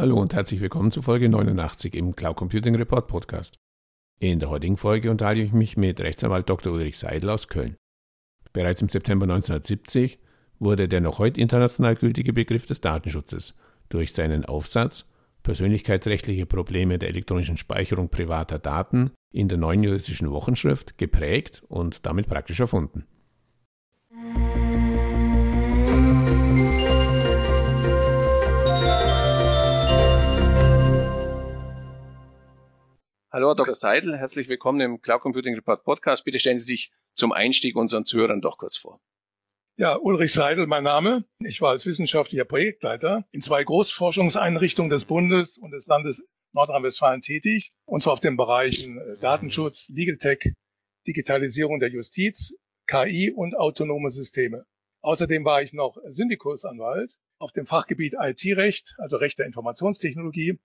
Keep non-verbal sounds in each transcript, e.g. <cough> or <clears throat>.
Hallo und herzlich willkommen zu Folge 89 im Cloud Computing Report Podcast. In der heutigen Folge unterhalte ich mich mit Rechtsanwalt Dr. Ulrich Seidel aus Köln. Bereits im September 1970 wurde der noch heute international gültige Begriff des Datenschutzes durch seinen Aufsatz Persönlichkeitsrechtliche Probleme der elektronischen Speicherung privater Daten in der neuen juristischen Wochenschrift geprägt und damit praktisch erfunden. Hallo, Herr Dr. Seidel, herzlich willkommen im Cloud Computing Report Podcast. Bitte stellen Sie sich zum Einstieg unseren Zuhörern doch kurz vor. Ja, Ulrich Seidel, mein Name. Ich war als wissenschaftlicher Projektleiter in zwei Großforschungseinrichtungen des Bundes und des Landes Nordrhein-Westfalen tätig, und zwar auf den Bereichen äh, Datenschutz, Legal Tech, Digitalisierung der Justiz, KI und autonome Systeme. Außerdem war ich noch Syndikusanwalt auf dem Fachgebiet IT-Recht, also Recht der Informationstechnologie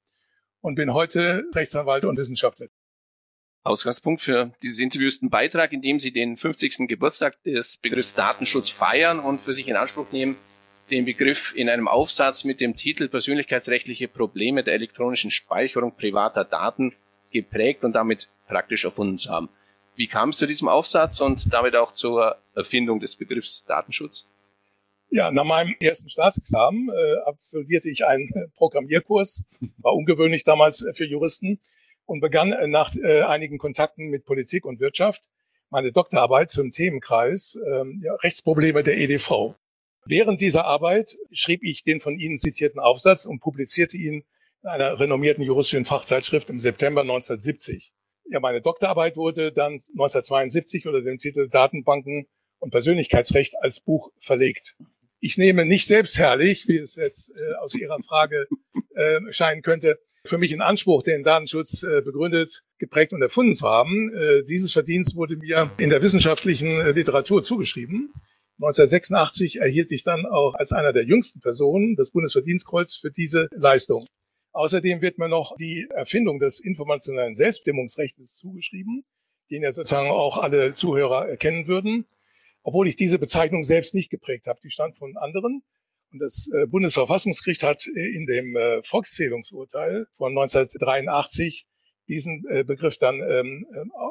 und bin heute Rechtsanwalt und Wissenschaftler. Ausgangspunkt für dieses Interview ist ein Beitrag, in dem Sie den 50. Geburtstag des Begriffs Datenschutz feiern und für sich in Anspruch nehmen, den Begriff in einem Aufsatz mit dem Titel Persönlichkeitsrechtliche Probleme der elektronischen Speicherung privater Daten geprägt und damit praktisch erfunden zu haben. Wie kam es zu diesem Aufsatz und damit auch zur Erfindung des Begriffs Datenschutz? Ja, nach meinem ersten Staatsexamen äh, absolvierte ich einen <laughs> Programmierkurs, war ungewöhnlich damals für Juristen und begann äh, nach äh, einigen Kontakten mit Politik und Wirtschaft meine Doktorarbeit zum Themenkreis äh, ja, Rechtsprobleme der EDV. Während dieser Arbeit schrieb ich den von Ihnen zitierten Aufsatz und publizierte ihn in einer renommierten juristischen Fachzeitschrift im September 1970. Ja, meine Doktorarbeit wurde dann 1972 unter dem Titel Datenbanken und Persönlichkeitsrecht als Buch verlegt ich nehme nicht selbstherrlich, wie es jetzt äh, aus Ihrer Frage äh, scheinen könnte, für mich in Anspruch, den Datenschutz äh, begründet, geprägt und erfunden zu haben. Äh, dieses Verdienst wurde mir in der wissenschaftlichen äh, Literatur zugeschrieben. 1986 erhielt ich dann auch als einer der jüngsten Personen das Bundesverdienstkreuz für diese Leistung. Außerdem wird mir noch die Erfindung des informationellen Selbstbestimmungsrechts zugeschrieben, den ja sozusagen auch alle Zuhörer erkennen würden obwohl ich diese Bezeichnung selbst nicht geprägt habe. Die stand von anderen. Und das äh, Bundesverfassungsgericht hat äh, in dem äh, Volkszählungsurteil von 1983 diesen Begriff dann ähm,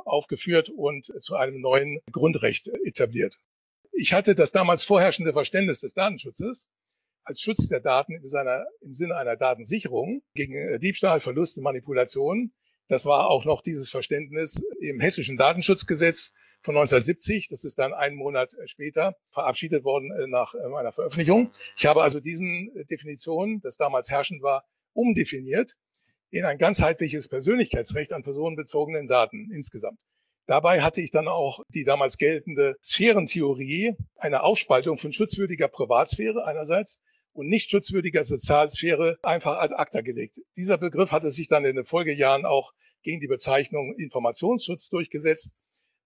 aufgeführt und zu einem neuen Grundrecht etabliert. Ich hatte das damals vorherrschende Verständnis des Datenschutzes als Schutz der Daten im, seiner, im Sinne einer Datensicherung gegen Diebstahl, Verluste, Manipulation. Das war auch noch dieses Verständnis im hessischen Datenschutzgesetz von 1970. Das ist dann einen Monat äh, später verabschiedet worden äh, nach äh, meiner Veröffentlichung. Ich habe also diesen Definition, das damals herrschend war, umdefiniert in ein ganzheitliches Persönlichkeitsrecht an personenbezogenen Daten insgesamt. Dabei hatte ich dann auch die damals geltende Sphärentheorie, eine Aufspaltung von schutzwürdiger Privatsphäre einerseits und nicht schutzwürdiger Sozialsphäre einfach ad acta gelegt. Dieser Begriff hatte sich dann in den Folgejahren auch gegen die Bezeichnung Informationsschutz durchgesetzt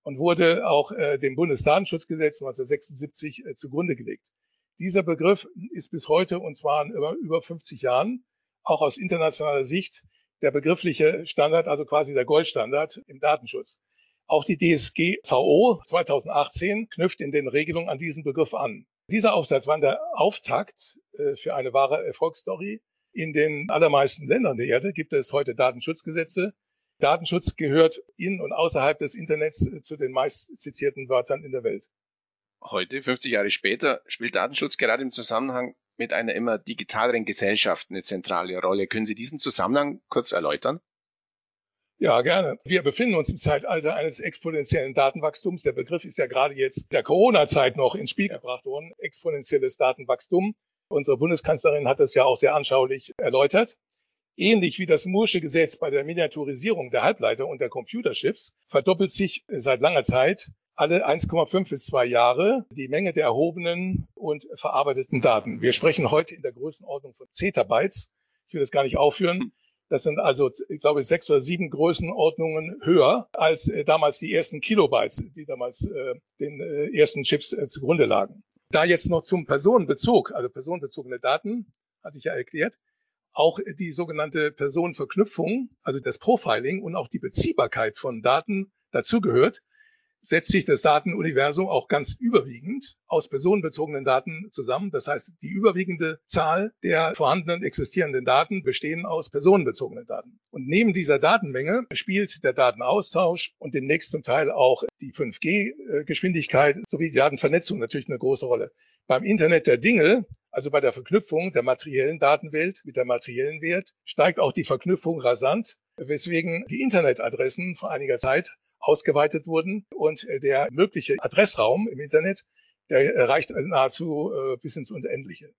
und wurde auch äh, dem Bundesdatenschutzgesetz 1976 äh, zugrunde gelegt. Dieser Begriff ist bis heute, und zwar in über, über 50 Jahren, auch aus internationaler Sicht der begriffliche Standard, also quasi der Goldstandard im Datenschutz. Auch die DSGVO 2018 knüpft in den Regelungen an diesen Begriff an. Dieser Aufsatz war der Auftakt äh, für eine wahre Erfolgsstory. In den allermeisten Ländern der Erde gibt es heute Datenschutzgesetze, Datenschutz gehört in und außerhalb des Internets äh, zu den meist zitierten Wörtern in der Welt. Heute, 50 Jahre später, spielt Datenschutz gerade im Zusammenhang mit einer immer digitaleren Gesellschaft eine zentrale Rolle. Können Sie diesen Zusammenhang kurz erläutern? Ja, gerne. Wir befinden uns im Zeitalter eines exponentiellen Datenwachstums. Der Begriff ist ja gerade jetzt der Corona-Zeit noch ins Spiel gebracht worden. Exponentielles Datenwachstum. Unsere Bundeskanzlerin hat das ja auch sehr anschaulich erläutert. Ähnlich wie das Moore'sche Gesetz bei der Miniaturisierung der Halbleiter und der Computerchips verdoppelt sich seit langer Zeit alle 1,5 bis 2 Jahre die Menge der erhobenen und verarbeiteten Daten. Wir sprechen heute in der Größenordnung von Zettabytes. Ich will das gar nicht aufführen. Das sind also, ich glaube, sechs oder sieben Größenordnungen höher als äh, damals die ersten Kilobytes, die damals äh, den äh, ersten Chips äh, zugrunde lagen. Da jetzt noch zum Personenbezug, also personenbezogene Daten, hatte ich ja erklärt, auch die sogenannte Personenverknüpfung, also das Profiling und auch die Beziehbarkeit von Daten dazugehört, setzt sich das Datenuniversum auch ganz überwiegend aus personenbezogenen Daten zusammen. Das heißt, die überwiegende Zahl der vorhandenen existierenden Daten bestehen aus personenbezogenen Daten. Und neben dieser Datenmenge spielt der Datenaustausch und demnächst zum Teil auch die 5G-Geschwindigkeit sowie die Datenvernetzung natürlich eine große Rolle. Beim Internet der Dinge also bei der Verknüpfung der materiellen Datenwelt mit der materiellen Welt steigt auch die Verknüpfung rasant, weswegen die Internetadressen vor einiger Zeit ausgeweitet wurden und der mögliche Adressraum im Internet, der reicht nahezu äh, bis ins Unendliche.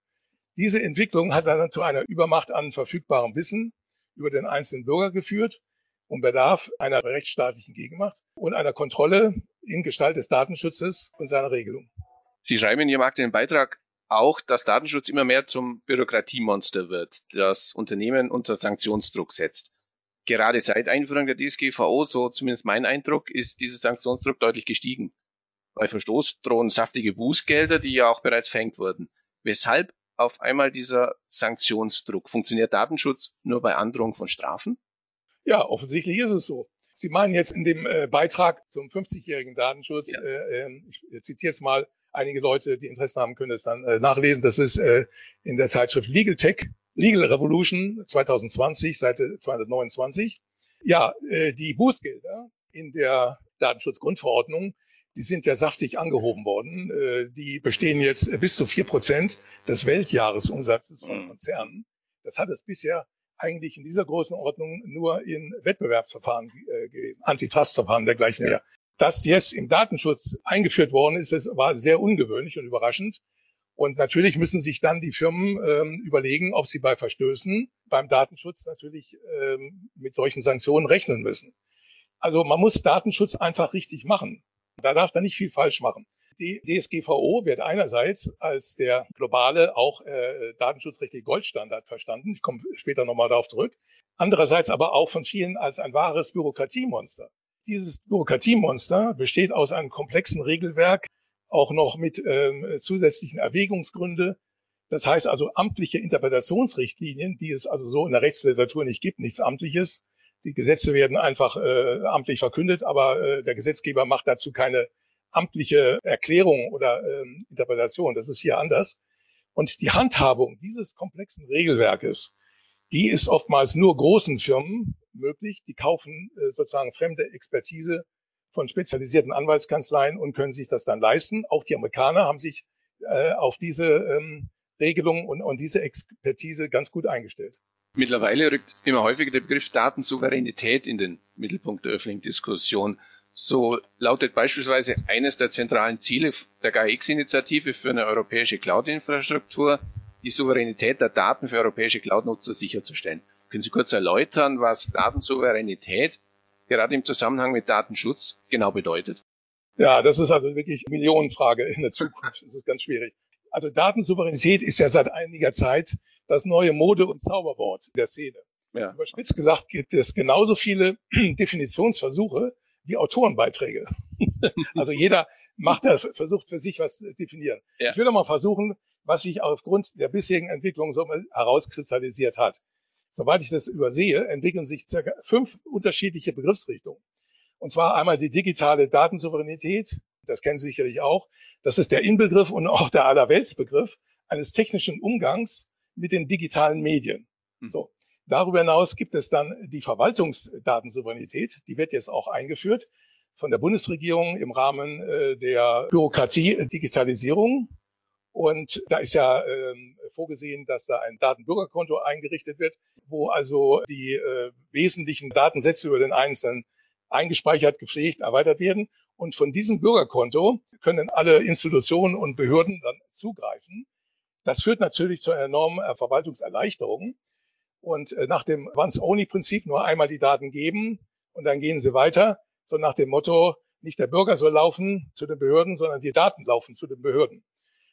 Diese Entwicklung hat dann zu einer Übermacht an verfügbarem Wissen über den einzelnen Bürger geführt und bedarf einer rechtsstaatlichen Gegenmacht und einer Kontrolle in Gestalt des Datenschutzes und seiner Regelung. Sie schreiben in Ihrem aktuellen Beitrag auch, dass Datenschutz immer mehr zum Bürokratiemonster wird, das Unternehmen unter Sanktionsdruck setzt gerade seit Einführung der DSGVO, so zumindest mein Eindruck, ist dieser Sanktionsdruck deutlich gestiegen. Bei Verstoß drohen saftige Bußgelder, die ja auch bereits verhängt wurden. Weshalb auf einmal dieser Sanktionsdruck? Funktioniert Datenschutz nur bei Androhung von Strafen? Ja, offensichtlich ist es so. Sie meinen jetzt in dem äh, Beitrag zum 50-jährigen Datenschutz, ja. äh, ähm, ich zitiere jetzt mal, einige Leute, die Interesse haben, können es dann äh, nachlesen. Das ist äh, in der Zeitschrift Legal Tech Legal Revolution 2020, Seite 229. Ja, äh, die Bußgelder in der Datenschutzgrundverordnung, die sind ja saftig angehoben worden. Äh, die bestehen jetzt bis zu vier Prozent des Weltjahresumsatzes von mhm. Konzernen. Das hat es bisher eigentlich in dieser großen Ordnung nur in Wettbewerbsverfahren äh, gewesen, Antitrustverfahren dergleichen mehr. Ja. Dass jetzt im Datenschutz eingeführt worden ist, das war sehr ungewöhnlich und überraschend. Und natürlich müssen sich dann die Firmen ähm, überlegen, ob sie bei Verstößen beim Datenschutz natürlich ähm, mit solchen Sanktionen rechnen müssen. Also man muss Datenschutz einfach richtig machen. Da darf da nicht viel falsch machen. Die DSGVO wird einerseits als der globale, auch äh, datenschutzrechtliche Goldstandard verstanden. Ich komme später nochmal darauf zurück. Andererseits aber auch von vielen als ein wahres Bürokratiemonster. Dieses Bürokratiemonster besteht aus einem komplexen Regelwerk, auch noch mit ähm, zusätzlichen Erwägungsgründe. Das heißt also amtliche Interpretationsrichtlinien, die es also so in der Rechtsliteratur nicht gibt, nichts Amtliches. Die Gesetze werden einfach äh, amtlich verkündet, aber äh, der Gesetzgeber macht dazu keine amtliche Erklärung oder ähm, Interpretation. Das ist hier anders. Und die Handhabung dieses komplexen Regelwerkes, die ist oftmals nur großen Firmen möglich. Die kaufen äh, sozusagen fremde Expertise von spezialisierten Anwaltskanzleien und können sich das dann leisten. Auch die Amerikaner haben sich äh, auf diese ähm, Regelung und, und diese Expertise ganz gut eingestellt. Mittlerweile rückt immer häufiger der Begriff Datensouveränität in den Mittelpunkt der öffentlichen Diskussion. So lautet beispielsweise eines der zentralen Ziele der GAIX-Initiative für eine europäische Cloud-Infrastruktur, die Souveränität der Daten für europäische Cloud-Nutzer sicherzustellen. Können Sie kurz erläutern, was Datensouveränität gerade im Zusammenhang mit Datenschutz genau bedeutet? Ja, das ist also wirklich eine Millionenfrage in der Zukunft. Das ist ganz schwierig. Also Datensouveränität ist ja seit einiger Zeit das neue Mode- und Zauberwort der Szene. Ja. Überspitzt gesagt gibt es genauso viele <clears throat> Definitionsversuche wie Autorenbeiträge. <laughs> also jeder macht da, versucht für sich was zu definieren. Ja. Ich will mal versuchen, was sich aufgrund der bisherigen Entwicklung so herauskristallisiert hat soweit ich das übersehe, entwickeln sich circa fünf unterschiedliche Begriffsrichtungen. Und zwar einmal die digitale Datensouveränität, das kennen Sie sicherlich auch. Das ist der Inbegriff und auch der Allerweltsbegriff eines technischen Umgangs mit den digitalen Medien. Hm. So. Darüber hinaus gibt es dann die Verwaltungsdatensouveränität, die wird jetzt auch eingeführt von der Bundesregierung im Rahmen äh, der Bürokratie-Digitalisierung. Und da ist ja ähm, vorgesehen, dass da ein Datenbürgerkonto eingerichtet wird, wo also die äh, wesentlichen Datensätze über den Einzelnen eingespeichert, gepflegt, erweitert werden. Und von diesem Bürgerkonto können alle Institutionen und Behörden dann zugreifen. Das führt natürlich zu einer enormen äh, Verwaltungserleichterung. Und äh, nach dem Once-Only-Prinzip nur einmal die Daten geben und dann gehen sie weiter. So nach dem Motto, nicht der Bürger soll laufen zu den Behörden, sondern die Daten laufen zu den Behörden.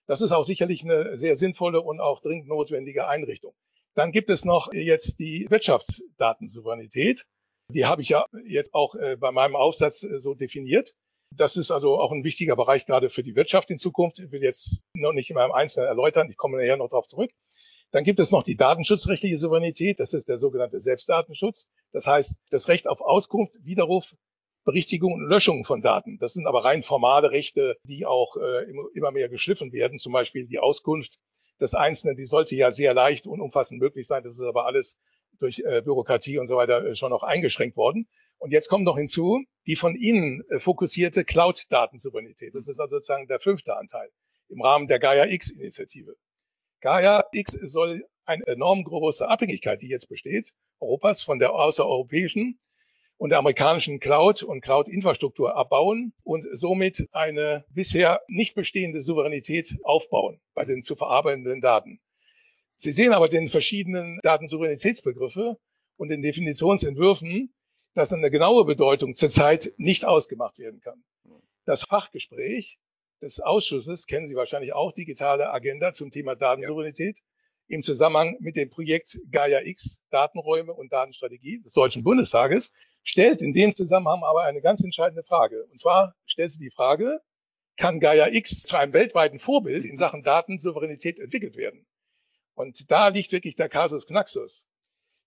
Das ist auch sicherlich eine sehr sinnvolle und auch dringend notwendige Einrichtung. Dann gibt es noch jetzt die Wirtschaftsdatensouveränität. Die habe ich ja jetzt auch äh, bei meinem Aufsatz äh, so definiert. Das ist also auch ein wichtiger Bereich gerade für die Wirtschaft in Zukunft. Ich will jetzt noch nicht immer im Einzelnen erläutern. Ich komme nachher noch darauf zurück. Dann gibt es noch die datenschutzrechtliche Souveränität. Das ist der sogenannte Selbstdatenschutz. Das heißt, das Recht auf Auskunft, Widerruf Berichtigung und Löschung von Daten. Das sind aber rein formale Rechte, die auch äh, immer mehr geschliffen werden. Zum Beispiel die Auskunft des Einzelnen, die sollte ja sehr leicht und umfassend möglich sein. Das ist aber alles durch äh, Bürokratie und so weiter äh, schon noch eingeschränkt worden. Und jetzt kommt noch hinzu die von Ihnen äh, fokussierte Cloud-Datensouveränität. Das ist also sozusagen der fünfte Anteil im Rahmen der Gaia-X-Initiative. Gaia-X soll eine enorm große Abhängigkeit, die jetzt besteht, Europas von der außereuropäischen und der amerikanischen Cloud- und Cloud-Infrastruktur abbauen und somit eine bisher nicht bestehende Souveränität aufbauen bei den zu verarbeitenden Daten. Sie sehen aber den verschiedenen Datensouveränitätsbegriffe und den Definitionsentwürfen, dass eine genaue Bedeutung zurzeit nicht ausgemacht werden kann. Das Fachgespräch des Ausschusses kennen Sie wahrscheinlich auch, digitale Agenda zum Thema Datensouveränität, im Zusammenhang mit dem Projekt Gaia X, Datenräume und Datenstrategie des Deutschen Bundestages, stellt in dem Zusammenhang aber eine ganz entscheidende Frage. Und zwar stellt sie die Frage, kann Gaia X zu einem weltweiten Vorbild in Sachen Datensouveränität entwickelt werden? Und da liegt wirklich der Kasus Knaxus.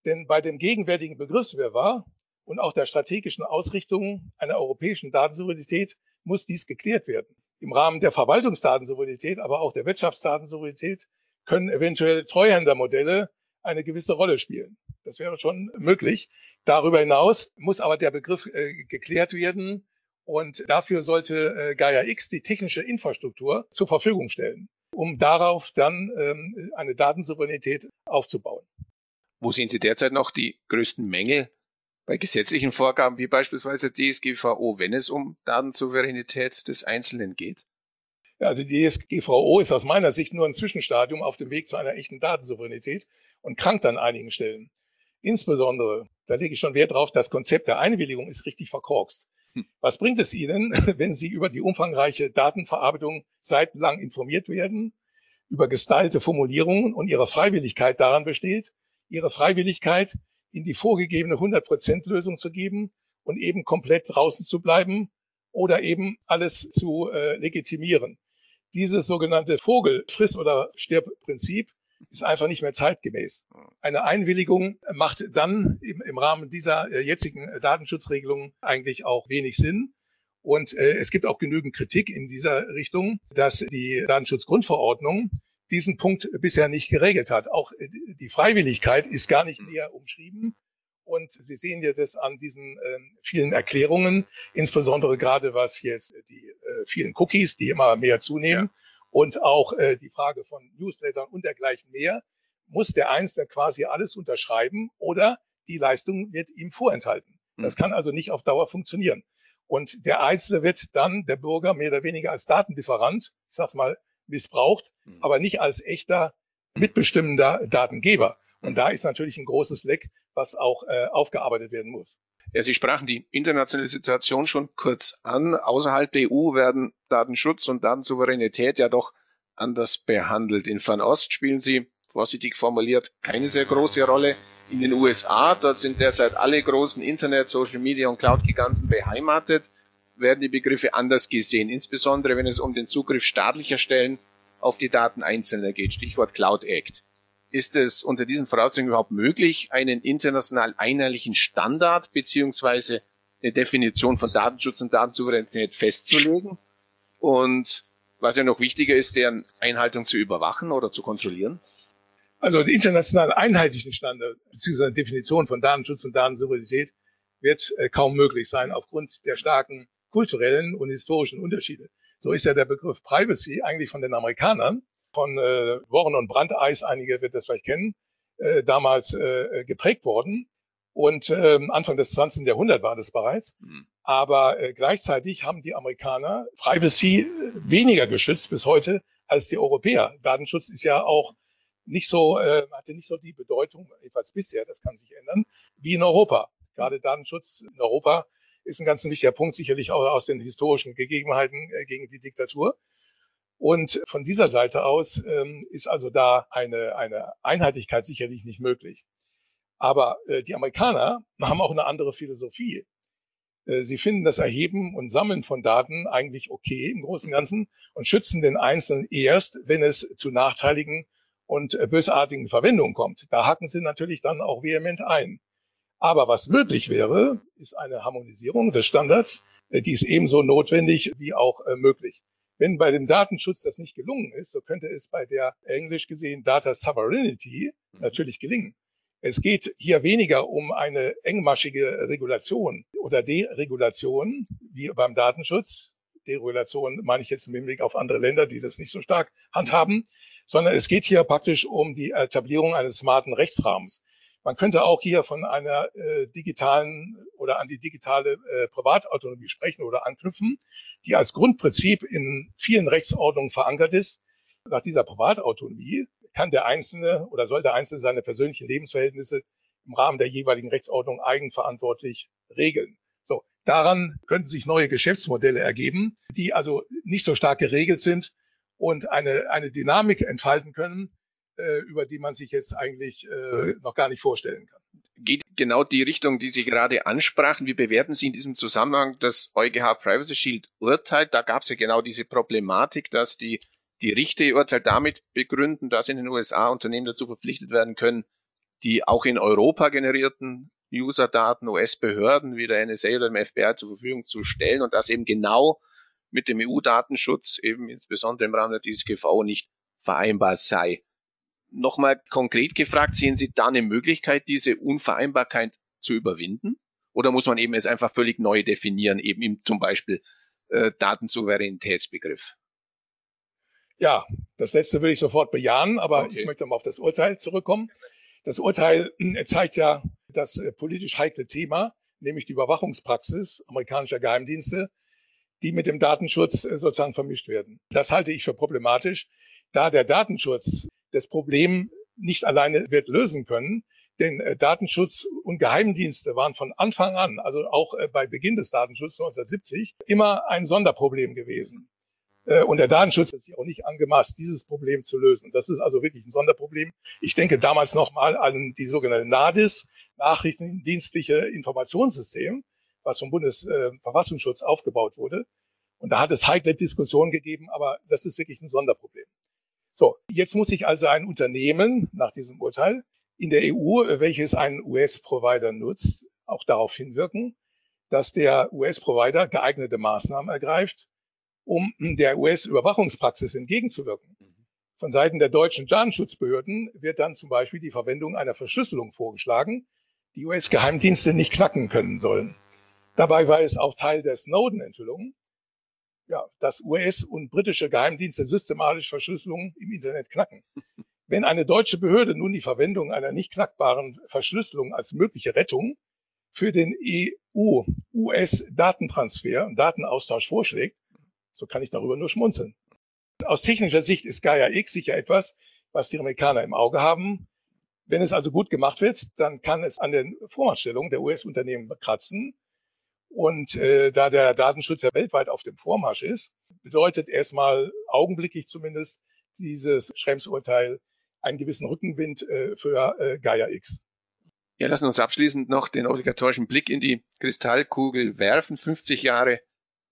Denn bei dem gegenwärtigen Begriffswirrwarr und auch der strategischen Ausrichtung einer europäischen Datensouveränität muss dies geklärt werden. Im Rahmen der Verwaltungsdatensouveränität, aber auch der Wirtschaftsdatensouveränität können eventuell Treuhändermodelle eine gewisse Rolle spielen. Das wäre schon möglich. Darüber hinaus muss aber der Begriff äh, geklärt werden und dafür sollte äh, Gaia X die technische Infrastruktur zur Verfügung stellen, um darauf dann ähm, eine Datensouveränität aufzubauen. Wo sehen Sie derzeit noch die größten Mängel bei gesetzlichen Vorgaben wie beispielsweise DSGVO, wenn es um Datensouveränität des Einzelnen geht? Also die DSGVO ist aus meiner Sicht nur ein Zwischenstadium auf dem Weg zu einer echten Datensouveränität und krankt an einigen Stellen. Insbesondere, da lege ich schon Wert drauf, das Konzept der Einwilligung ist richtig verkorkst. Hm. Was bringt es Ihnen, <laughs> wenn Sie über die umfangreiche Datenverarbeitung seitenlang informiert werden, über gestylte Formulierungen und Ihre Freiwilligkeit daran besteht, Ihre Freiwilligkeit in die vorgegebene 100%-Lösung zu geben und eben komplett draußen zu bleiben oder eben alles zu äh, legitimieren. Dieses sogenannte Vogel friss oder stirb Prinzip ist einfach nicht mehr zeitgemäß. Eine Einwilligung macht dann im, im Rahmen dieser äh, jetzigen Datenschutzregelung eigentlich auch wenig Sinn. Und äh, es gibt auch genügend Kritik in dieser Richtung, dass die Datenschutzgrundverordnung diesen Punkt bisher nicht geregelt hat. Auch äh, die Freiwilligkeit ist gar nicht näher umschrieben. Und Sie sehen ja das an diesen äh, vielen Erklärungen, insbesondere gerade was jetzt die äh, vielen Cookies, die immer mehr zunehmen, und auch äh, die Frage von Newslettern und dergleichen mehr, muss der Einzelne quasi alles unterschreiben oder die Leistung wird ihm vorenthalten. Das mhm. kann also nicht auf Dauer funktionieren. Und der Einzelne wird dann, der Bürger, mehr oder weniger als Datenlieferant, ich sag's mal, missbraucht, mhm. aber nicht als echter mitbestimmender Datengeber. Und da ist natürlich ein großes Leck, was auch äh, aufgearbeitet werden muss. Ja, Sie sprachen die internationale Situation schon kurz an. Außerhalb der EU werden Datenschutz und Datensouveränität ja doch anders behandelt. In Fernost spielen sie, vorsichtig formuliert, keine sehr große Rolle. In den USA, dort sind derzeit alle großen Internet, Social Media und Cloud-Giganten beheimatet, werden die Begriffe anders gesehen, insbesondere wenn es um den Zugriff staatlicher Stellen auf die Daten Einzelner geht. Stichwort Cloud Act. Ist es unter diesen Voraussetzungen überhaupt möglich, einen international einheitlichen Standard beziehungsweise eine Definition von Datenschutz und Datensouveränität festzulegen? Und was ja noch wichtiger ist, deren Einhaltung zu überwachen oder zu kontrollieren? Also den international einheitlichen Standard beziehungsweise Definition von Datenschutz und Datensouveränität wird äh, kaum möglich sein aufgrund der starken kulturellen und historischen Unterschiede. So ist ja der Begriff Privacy eigentlich von den Amerikanern von äh, Warren und Brandeis, einige wird das vielleicht kennen, äh, damals äh, geprägt worden. Und äh, Anfang des 20. Jahrhunderts war das bereits. Mhm. Aber äh, gleichzeitig haben die Amerikaner Privacy weniger geschützt bis heute als die Europäer. Datenschutz ist ja auch nicht so, äh, hatte nicht so die Bedeutung, jedenfalls bisher, das kann sich ändern, wie in Europa. Gerade Datenschutz in Europa ist ein ganz wichtiger Punkt, sicherlich auch aus den historischen Gegebenheiten äh, gegen die Diktatur. Und von dieser Seite aus ähm, ist also da eine, eine Einheitlichkeit sicherlich nicht möglich. Aber äh, die Amerikaner haben auch eine andere Philosophie. Äh, sie finden das Erheben und Sammeln von Daten eigentlich okay im Großen und Ganzen und schützen den Einzelnen erst, wenn es zu nachteiligen und äh, bösartigen Verwendungen kommt. Da hacken sie natürlich dann auch vehement ein. Aber was möglich wäre, ist eine Harmonisierung des Standards. Äh, die ist ebenso notwendig wie auch äh, möglich. Wenn bei dem Datenschutz das nicht gelungen ist, so könnte es bei der englisch gesehen Data Sovereignty mhm. natürlich gelingen. Es geht hier weniger um eine engmaschige Regulation oder Deregulation wie beim Datenschutz. Deregulation meine ich jetzt im Hinblick auf andere Länder, die das nicht so stark handhaben, sondern es geht hier praktisch um die Etablierung eines smarten Rechtsrahmens. Man könnte auch hier von einer äh, digitalen oder an die digitale äh, Privatautonomie sprechen oder anknüpfen, die als Grundprinzip in vielen Rechtsordnungen verankert ist. Nach dieser Privatautonomie kann der Einzelne oder soll der Einzelne seine persönlichen Lebensverhältnisse im Rahmen der jeweiligen Rechtsordnung eigenverantwortlich regeln. So, daran könnten sich neue Geschäftsmodelle ergeben, die also nicht so stark geregelt sind und eine, eine Dynamik entfalten können, äh, über die man sich jetzt eigentlich äh, noch gar nicht vorstellen kann. Geht genau die Richtung, die Sie gerade ansprachen. Wie bewerten Sie in diesem Zusammenhang das EuGH Privacy Shield Urteil? Da gab es ja genau diese Problematik, dass die, die Richter ihr Urteil damit begründen, dass in den USA Unternehmen dazu verpflichtet werden können, die auch in Europa generierten User-Daten US-Behörden wie der NSA oder dem FBI zur Verfügung zu stellen und das eben genau mit dem EU-Datenschutz, eben insbesondere im Rahmen der DSGVO, nicht vereinbar sei. Nochmal konkret gefragt, sehen Sie da eine Möglichkeit, diese Unvereinbarkeit zu überwinden? Oder muss man eben es einfach völlig neu definieren, eben im zum Beispiel äh, Datensouveränitätsbegriff? Ja, das letzte würde ich sofort bejahen, aber okay. ich möchte mal auf das Urteil zurückkommen. Das Urteil äh, zeigt ja das äh, politisch heikle Thema, nämlich die Überwachungspraxis amerikanischer Geheimdienste, die mit dem Datenschutz äh, sozusagen vermischt werden. Das halte ich für problematisch, da der Datenschutz das Problem nicht alleine wird lösen können. Denn äh, Datenschutz und Geheimdienste waren von Anfang an, also auch äh, bei Beginn des Datenschutzes 1970, immer ein Sonderproblem gewesen. Äh, und der Datenschutz ist sich auch nicht angemaßt, dieses Problem zu lösen. Das ist also wirklich ein Sonderproblem. Ich denke damals nochmal an die sogenannte NADIS, Nachrichtendienstliche Informationssystem, was vom Bundesverfassungsschutz aufgebaut wurde. Und da hat es heikle Diskussionen gegeben, aber das ist wirklich ein Sonderproblem. So, jetzt muss sich also ein Unternehmen nach diesem Urteil in der EU, welches einen US-Provider nutzt, auch darauf hinwirken, dass der US-Provider geeignete Maßnahmen ergreift, um der US-Überwachungspraxis entgegenzuwirken. Von Seiten der deutschen Datenschutzbehörden wird dann zum Beispiel die Verwendung einer Verschlüsselung vorgeschlagen, die US-Geheimdienste nicht knacken können sollen. Dabei war es auch Teil der Snowden-Enthüllung, ja, dass US und britische Geheimdienste systematisch Verschlüsselungen im Internet knacken. <laughs> Wenn eine deutsche Behörde nun die Verwendung einer nicht knackbaren Verschlüsselung als mögliche Rettung für den EU-US-Datentransfer und Datenaustausch vorschlägt, so kann ich darüber nur schmunzeln. Aus technischer Sicht ist Gaia X sicher etwas, was die Amerikaner im Auge haben. Wenn es also gut gemacht wird, dann kann es an den Vormachtstellungen der US-Unternehmen kratzen und äh, da der Datenschutz ja weltweit auf dem Vormarsch ist, bedeutet erstmal augenblicklich zumindest dieses Schrems-Urteil einen gewissen Rückenwind äh, für äh, Gaia X. Ja, lassen uns abschließend noch den obligatorischen Blick in die Kristallkugel werfen. 50 Jahre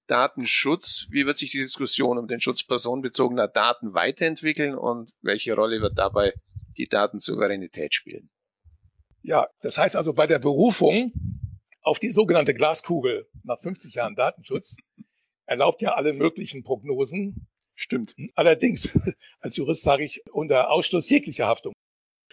Datenschutz. Wie wird sich die Diskussion um den Schutz personenbezogener Daten weiterentwickeln und welche Rolle wird dabei die Datensouveränität spielen? Ja, das heißt also bei der Berufung auf die sogenannte Glaskugel nach 50 Jahren Datenschutz erlaubt ja alle möglichen Prognosen. Stimmt. Allerdings, <laughs> als Jurist sage ich, unter Ausschluss jeglicher Haftung.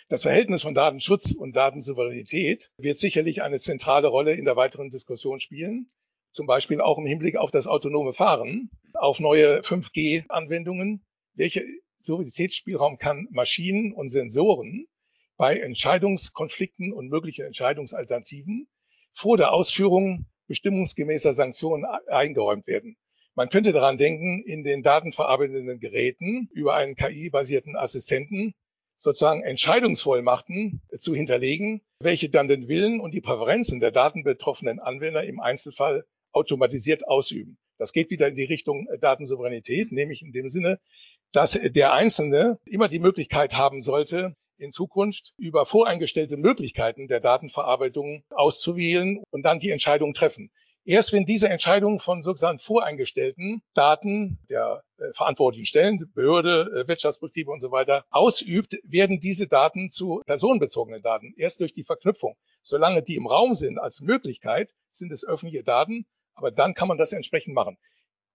Das Verhältnis von Datenschutz und Datensouveränität wird sicherlich eine zentrale Rolle in der weiteren Diskussion spielen. Zum Beispiel auch im Hinblick auf das autonome Fahren, auf neue 5G-Anwendungen. Welcher Souveränitätsspielraum kann Maschinen und Sensoren bei Entscheidungskonflikten und möglichen Entscheidungsalternativen vor der Ausführung bestimmungsgemäßer Sanktionen eingeräumt werden. Man könnte daran denken, in den datenverarbeitenden Geräten über einen KI-basierten Assistenten sozusagen Entscheidungsvollmachten zu hinterlegen, welche dann den Willen und die Präferenzen der datenbetroffenen Anwender im Einzelfall automatisiert ausüben. Das geht wieder in die Richtung Datensouveränität, nämlich in dem Sinne, dass der Einzelne immer die Möglichkeit haben sollte, in Zukunft über voreingestellte Möglichkeiten der Datenverarbeitung auszuwählen und dann die Entscheidung treffen. Erst wenn diese Entscheidung von sozusagen voreingestellten Daten der äh, verantwortlichen Stellen, Behörde, äh, Wirtschaftsbetriebe und so weiter ausübt, werden diese Daten zu personenbezogenen Daten. Erst durch die Verknüpfung. Solange die im Raum sind als Möglichkeit, sind es öffentliche Daten, aber dann kann man das entsprechend machen.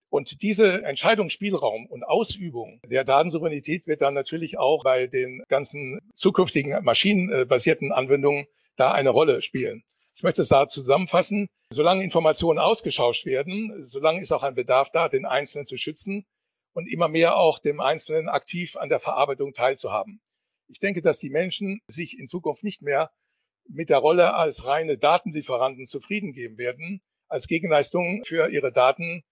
Und diese Entscheidungsspielraum und Ausübung der Datensouveränität wird dann natürlich auch bei den ganzen zukünftigen maschinenbasierten Anwendungen da eine Rolle spielen. Ich möchte es da zusammenfassen. Solange Informationen ausgeschauscht werden, solange ist auch ein Bedarf da, den Einzelnen zu schützen und immer mehr auch dem Einzelnen aktiv an der Verarbeitung teilzuhaben. Ich denke, dass die Menschen sich in Zukunft nicht mehr mit der Rolle als reine Datenlieferanten zufrieden geben werden, als Gegenleistung für ihre Daten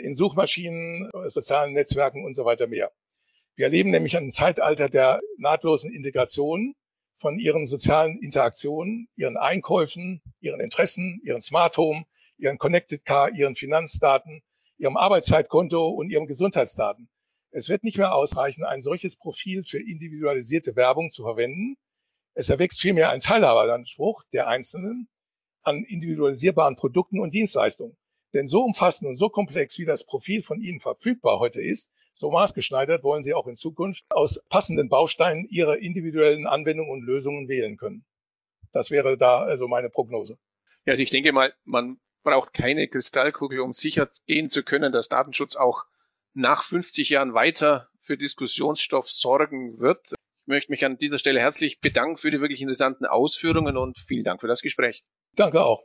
in Suchmaschinen, äh, sozialen Netzwerken und so weiter mehr. Wir erleben nämlich ein Zeitalter der nahtlosen Integration von ihren sozialen Interaktionen, ihren Einkäufen, ihren Interessen, ihren Smart Home, ihren Connected Car, ihren Finanzdaten, ihrem Arbeitszeitkonto und ihren Gesundheitsdaten. Es wird nicht mehr ausreichen, ein solches Profil für individualisierte Werbung zu verwenden. Es erwächst vielmehr ein Teilhaberanspruch der Einzelnen an individualisierbaren Produkten und Dienstleistungen. Denn so umfassend und so komplex, wie das Profil von Ihnen verfügbar heute ist, so maßgeschneidert wollen Sie auch in Zukunft aus passenden Bausteinen Ihre individuellen Anwendungen und Lösungen wählen können. Das wäre da also meine Prognose. Ja, ich denke mal, man braucht keine Kristallkugel, um sicher gehen zu können, dass Datenschutz auch nach 50 Jahren weiter für Diskussionsstoff sorgen wird. Ich möchte mich an dieser Stelle herzlich bedanken für die wirklich interessanten Ausführungen und vielen Dank für das Gespräch. Danke auch.